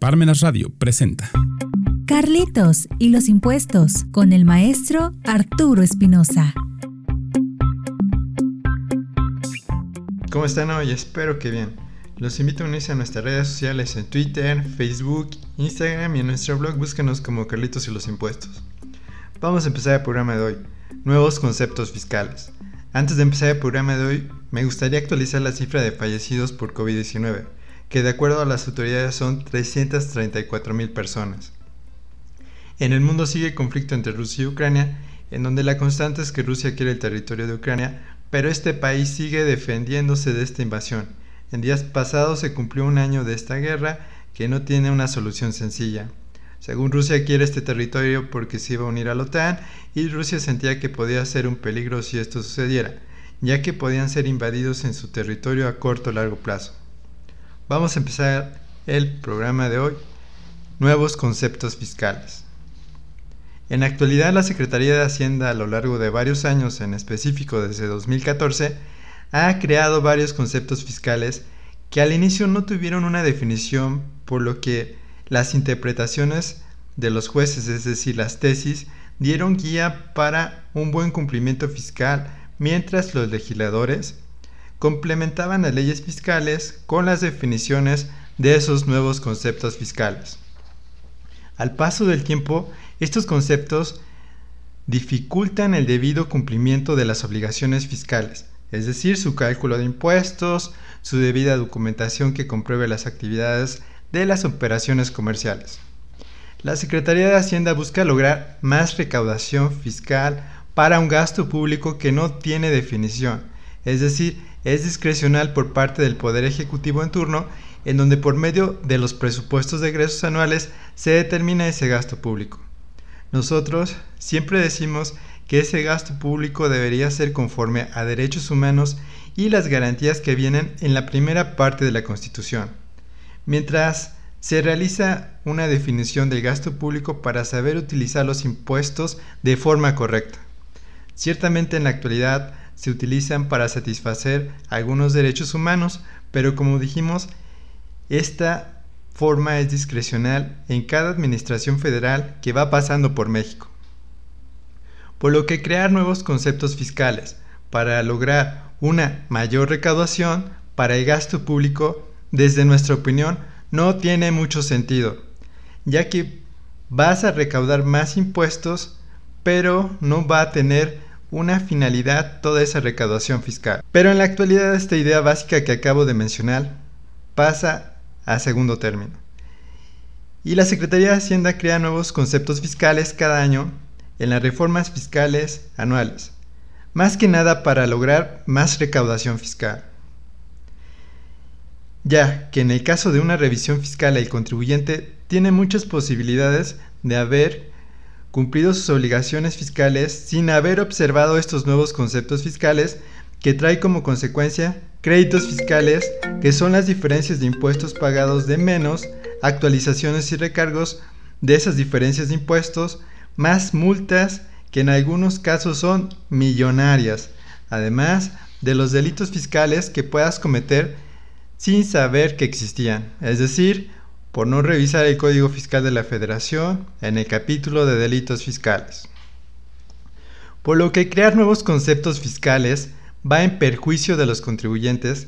Parmenas Radio presenta Carlitos y los impuestos con el maestro Arturo Espinosa. ¿Cómo están hoy? Espero que bien. Los invito a unirse a nuestras redes sociales en Twitter, Facebook, Instagram y en nuestro blog búsquenos como Carlitos y los impuestos. Vamos a empezar el programa de hoy. Nuevos conceptos fiscales. Antes de empezar el programa de hoy, me gustaría actualizar la cifra de fallecidos por COVID-19 que de acuerdo a las autoridades son 334 mil personas. En el mundo sigue el conflicto entre Rusia y Ucrania, en donde la constante es que Rusia quiere el territorio de Ucrania, pero este país sigue defendiéndose de esta invasión. En días pasados se cumplió un año de esta guerra que no tiene una solución sencilla. Según Rusia quiere este territorio porque se iba a unir a la OTAN y Rusia sentía que podía ser un peligro si esto sucediera, ya que podían ser invadidos en su territorio a corto o largo plazo. Vamos a empezar el programa de hoy. Nuevos conceptos fiscales. En la actualidad la Secretaría de Hacienda a lo largo de varios años, en específico desde 2014, ha creado varios conceptos fiscales que al inicio no tuvieron una definición, por lo que las interpretaciones de los jueces, es decir, las tesis, dieron guía para un buen cumplimiento fiscal, mientras los legisladores complementaban las leyes fiscales con las definiciones de esos nuevos conceptos fiscales. Al paso del tiempo, estos conceptos dificultan el debido cumplimiento de las obligaciones fiscales, es decir, su cálculo de impuestos, su debida documentación que compruebe las actividades de las operaciones comerciales. La Secretaría de Hacienda busca lograr más recaudación fiscal para un gasto público que no tiene definición, es decir, es discrecional por parte del Poder Ejecutivo en turno, en donde por medio de los presupuestos de egresos anuales se determina ese gasto público. Nosotros siempre decimos que ese gasto público debería ser conforme a derechos humanos y las garantías que vienen en la primera parte de la Constitución. Mientras se realiza una definición del gasto público para saber utilizar los impuestos de forma correcta. Ciertamente en la actualidad se utilizan para satisfacer algunos derechos humanos, pero como dijimos, esta forma es discrecional en cada administración federal que va pasando por México. Por lo que crear nuevos conceptos fiscales para lograr una mayor recaudación para el gasto público, desde nuestra opinión, no tiene mucho sentido, ya que vas a recaudar más impuestos, pero no va a tener una finalidad toda esa recaudación fiscal. Pero en la actualidad esta idea básica que acabo de mencionar pasa a segundo término. Y la Secretaría de Hacienda crea nuevos conceptos fiscales cada año en las reformas fiscales anuales, más que nada para lograr más recaudación fiscal. Ya que en el caso de una revisión fiscal el contribuyente tiene muchas posibilidades de haber cumplido sus obligaciones fiscales sin haber observado estos nuevos conceptos fiscales que trae como consecuencia créditos fiscales, que son las diferencias de impuestos pagados de menos, actualizaciones y recargos de esas diferencias de impuestos, más multas que en algunos casos son millonarias, además de los delitos fiscales que puedas cometer sin saber que existían, es decir, por no revisar el Código Fiscal de la Federación en el capítulo de delitos fiscales. Por lo que crear nuevos conceptos fiscales va en perjuicio de los contribuyentes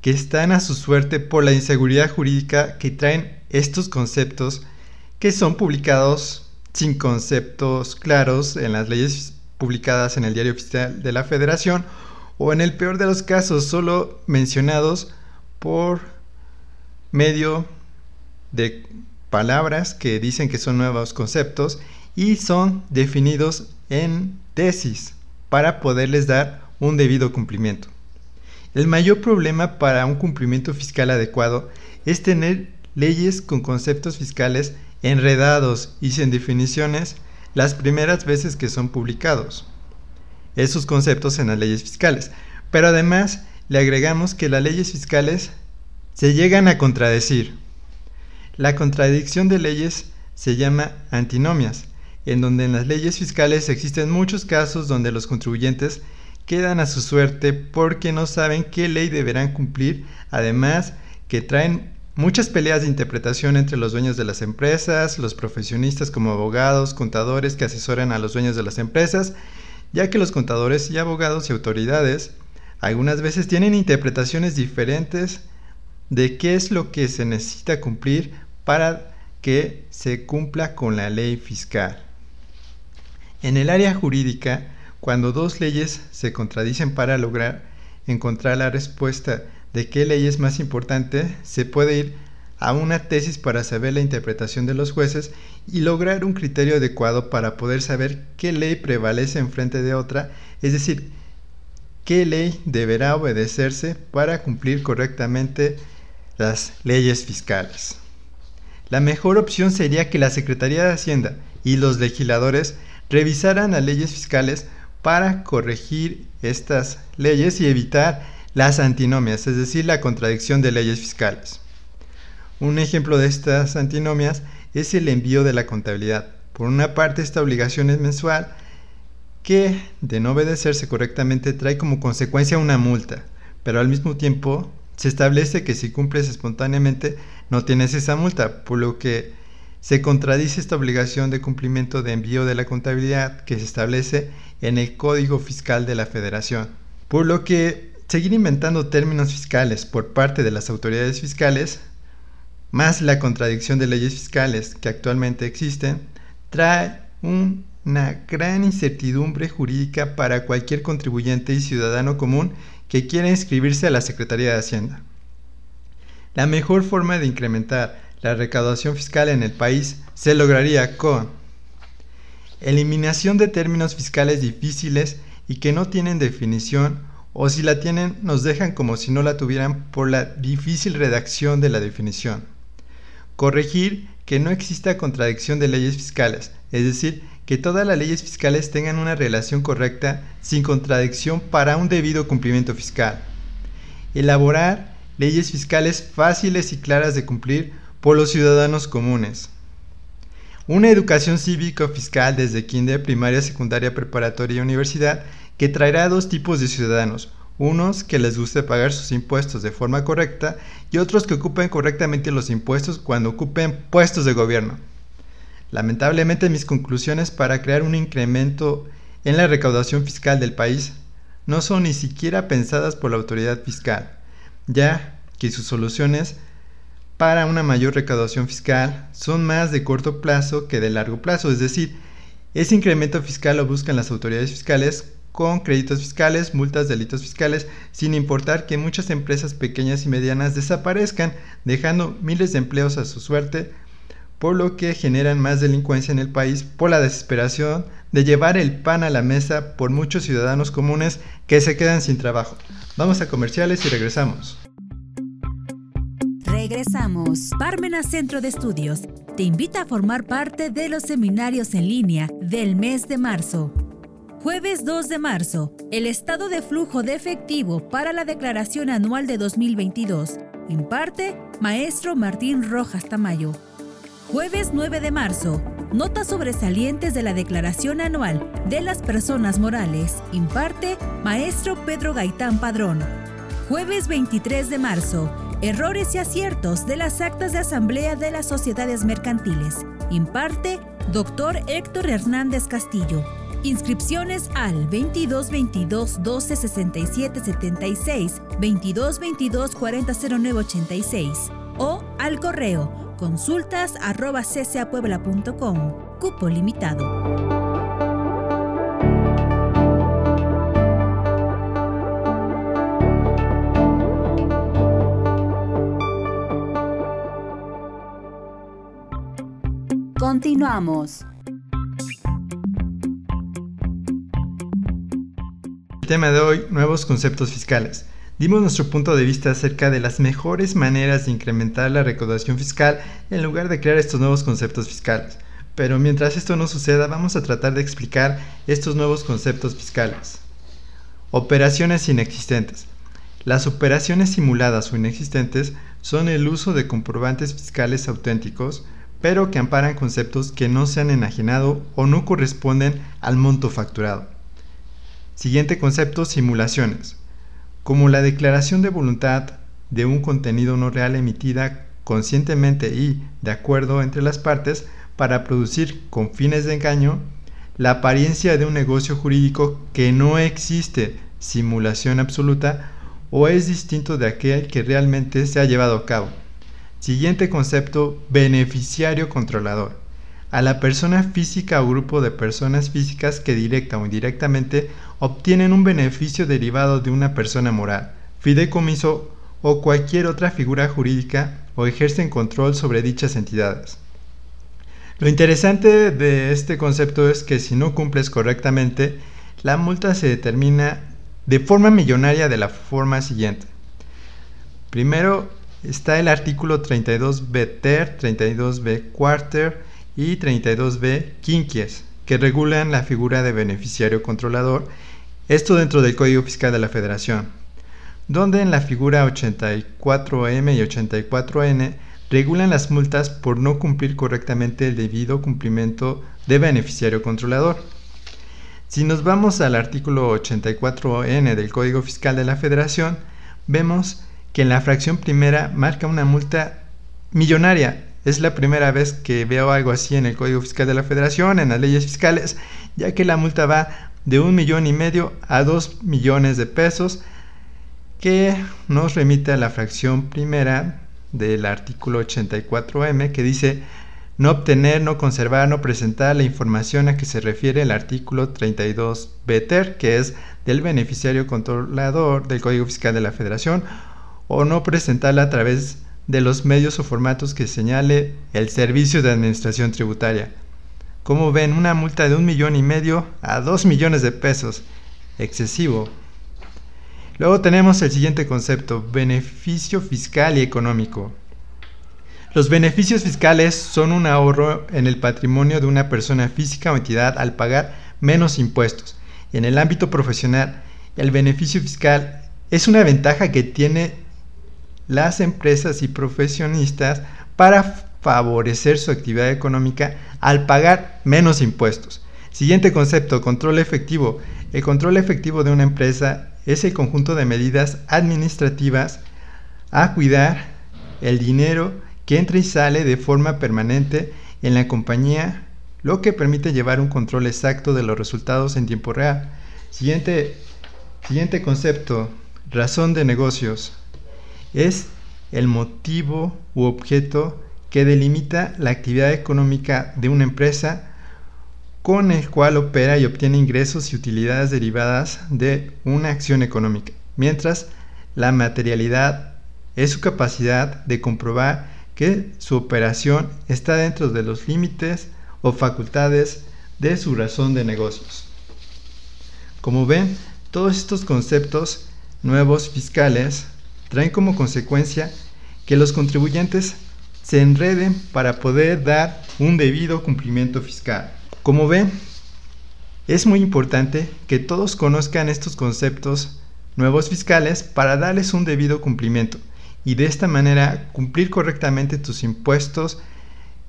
que están a su suerte por la inseguridad jurídica que traen estos conceptos que son publicados sin conceptos claros en las leyes publicadas en el Diario Oficial de la Federación o en el peor de los casos solo mencionados por medio de palabras que dicen que son nuevos conceptos y son definidos en tesis para poderles dar un debido cumplimiento. El mayor problema para un cumplimiento fiscal adecuado es tener leyes con conceptos fiscales enredados y sin definiciones las primeras veces que son publicados. Esos conceptos en las leyes fiscales. Pero además le agregamos que las leyes fiscales se llegan a contradecir. La contradicción de leyes se llama antinomias, en donde en las leyes fiscales existen muchos casos donde los contribuyentes quedan a su suerte porque no saben qué ley deberán cumplir, además que traen muchas peleas de interpretación entre los dueños de las empresas, los profesionistas como abogados, contadores que asesoran a los dueños de las empresas, ya que los contadores y abogados y autoridades algunas veces tienen interpretaciones diferentes de qué es lo que se necesita cumplir para que se cumpla con la ley fiscal. En el área jurídica, cuando dos leyes se contradicen para lograr encontrar la respuesta de qué ley es más importante, se puede ir a una tesis para saber la interpretación de los jueces y lograr un criterio adecuado para poder saber qué ley prevalece en frente de otra, es decir, qué ley deberá obedecerse para cumplir correctamente las leyes fiscales. La mejor opción sería que la Secretaría de Hacienda y los legisladores revisaran las leyes fiscales para corregir estas leyes y evitar las antinomias, es decir, la contradicción de leyes fiscales. Un ejemplo de estas antinomias es el envío de la contabilidad. Por una parte, esta obligación es mensual que, de no obedecerse correctamente, trae como consecuencia una multa, pero al mismo tiempo se establece que si cumples espontáneamente no tienes esa multa, por lo que se contradice esta obligación de cumplimiento de envío de la contabilidad que se establece en el Código Fiscal de la Federación. Por lo que seguir inventando términos fiscales por parte de las autoridades fiscales, más la contradicción de leyes fiscales que actualmente existen, trae una gran incertidumbre jurídica para cualquier contribuyente y ciudadano común que quiera inscribirse a la Secretaría de Hacienda. La mejor forma de incrementar la recaudación fiscal en el país se lograría con eliminación de términos fiscales difíciles y que no tienen definición o si la tienen nos dejan como si no la tuvieran por la difícil redacción de la definición. Corregir que no exista contradicción de leyes fiscales, es decir, que todas las leyes fiscales tengan una relación correcta sin contradicción para un debido cumplimiento fiscal. Elaborar leyes fiscales fáciles y claras de cumplir por los ciudadanos comunes. Una educación cívico-fiscal desde kinder, primaria, secundaria, preparatoria y universidad que traerá dos tipos de ciudadanos, unos que les guste pagar sus impuestos de forma correcta y otros que ocupen correctamente los impuestos cuando ocupen puestos de gobierno. Lamentablemente mis conclusiones para crear un incremento en la recaudación fiscal del país no son ni siquiera pensadas por la autoridad fiscal, ya que sus soluciones para una mayor recaudación fiscal son más de corto plazo que de largo plazo, es decir, ese incremento fiscal lo buscan las autoridades fiscales con créditos fiscales, multas, delitos fiscales, sin importar que muchas empresas pequeñas y medianas desaparezcan, dejando miles de empleos a su suerte, por lo que generan más delincuencia en el país por la desesperación de llevar el pan a la mesa por muchos ciudadanos comunes que se quedan sin trabajo. Vamos a comerciales y regresamos. Regresamos. Parmena Centro de Estudios te invita a formar parte de los seminarios en línea del mes de marzo. Jueves 2 de marzo, el estado de flujo de efectivo para la declaración anual de 2022. Imparte Maestro Martín Rojas Tamayo. Jueves 9 de marzo, notas sobresalientes de la declaración anual de las personas morales. Imparte Maestro Pedro Gaitán Padrón. Jueves 23 de marzo, errores y aciertos de las actas de asamblea de las sociedades mercantiles. Imparte Dr. Héctor Hernández Castillo. Inscripciones al 22 22 12 67 76, 22 22 40 09 86 o al correo consultas arroba ccapuebla.com. Cupo limitado. Continuamos. El tema de hoy, nuevos conceptos fiscales. Dimos nuestro punto de vista acerca de las mejores maneras de incrementar la recaudación fiscal en lugar de crear estos nuevos conceptos fiscales. Pero mientras esto no suceda, vamos a tratar de explicar estos nuevos conceptos fiscales. Operaciones inexistentes. Las operaciones simuladas o inexistentes son el uso de comprobantes fiscales auténticos, pero que amparan conceptos que no se han enajenado o no corresponden al monto facturado. Siguiente concepto, simulaciones. Como la declaración de voluntad de un contenido no real emitida conscientemente y de acuerdo entre las partes para producir con fines de engaño la apariencia de un negocio jurídico que no existe, simulación absoluta, o es distinto de aquel que realmente se ha llevado a cabo. Siguiente concepto, beneficiario controlador. A la persona física o grupo de personas físicas que directa o indirectamente obtienen un beneficio derivado de una persona moral, fideicomiso o cualquier otra figura jurídica o ejercen control sobre dichas entidades. Lo interesante de este concepto es que si no cumples correctamente, la multa se determina de forma millonaria de la forma siguiente. Primero está el artículo 32b ter, 32b quarter y 32b quinquies, que regulan la figura de beneficiario controlador, esto dentro del Código Fiscal de la Federación, donde en la figura 84M y 84N regulan las multas por no cumplir correctamente el debido cumplimiento de beneficiario controlador. Si nos vamos al artículo 84N del Código Fiscal de la Federación, vemos que en la fracción primera marca una multa millonaria. Es la primera vez que veo algo así en el Código Fiscal de la Federación, en las leyes fiscales, ya que la multa va de un millón y medio a dos millones de pesos, que nos remite a la fracción primera del artículo 84M que dice no obtener, no conservar, no presentar la información a que se refiere el artículo 32 BTER, que es del beneficiario controlador del Código Fiscal de la Federación, o no presentarla a través de los medios o formatos que señale el Servicio de Administración Tributaria. Como ven, una multa de un millón y medio a dos millones de pesos. Excesivo. Luego tenemos el siguiente concepto, beneficio fiscal y económico. Los beneficios fiscales son un ahorro en el patrimonio de una persona física o entidad al pagar menos impuestos. En el ámbito profesional, el beneficio fiscal es una ventaja que tiene las empresas y profesionistas para favorecer su actividad económica al pagar menos impuestos. Siguiente concepto, control efectivo. El control efectivo de una empresa es el conjunto de medidas administrativas a cuidar el dinero que entra y sale de forma permanente en la compañía, lo que permite llevar un control exacto de los resultados en tiempo real. Siguiente, siguiente concepto, razón de negocios. Es el motivo u objeto que delimita la actividad económica de una empresa con el cual opera y obtiene ingresos y utilidades derivadas de una acción económica, mientras la materialidad es su capacidad de comprobar que su operación está dentro de los límites o facultades de su razón de negocios. Como ven, todos estos conceptos nuevos fiscales traen como consecuencia que los contribuyentes se enreden para poder dar un debido cumplimiento fiscal. Como ven, es muy importante que todos conozcan estos conceptos nuevos fiscales para darles un debido cumplimiento y de esta manera cumplir correctamente tus impuestos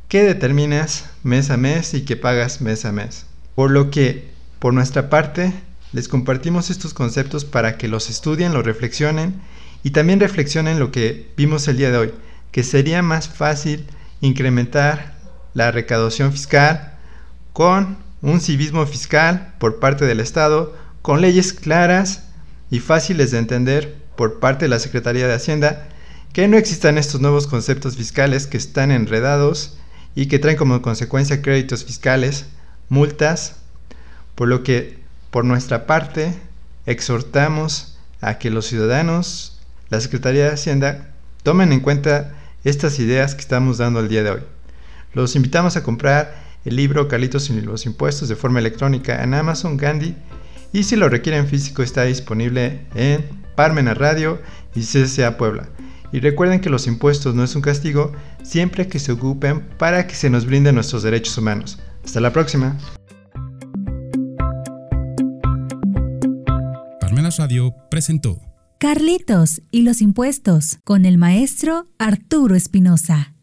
que determinas mes a mes y que pagas mes a mes. Por lo que, por nuestra parte, les compartimos estos conceptos para que los estudien, los reflexionen y también reflexionen lo que vimos el día de hoy, que sería más fácil incrementar la recaudación fiscal con un civismo fiscal por parte del Estado, con leyes claras y fáciles de entender por parte de la Secretaría de Hacienda que no existan estos nuevos conceptos fiscales que están enredados y que traen como consecuencia créditos fiscales, multas, por lo que por nuestra parte exhortamos a que los ciudadanos, la Secretaría de Hacienda, tomen en cuenta estas ideas que estamos dando el día de hoy. Los invitamos a comprar el libro Carlitos y los impuestos de forma electrónica en Amazon Gandhi y si lo requieren físico está disponible en Parmena Radio y CCA Puebla. Y recuerden que los impuestos no es un castigo siempre que se ocupen para que se nos brinden nuestros derechos humanos. Hasta la próxima. Parmenas Radio presentó Carlitos y los impuestos con el maestro Arturo Espinosa.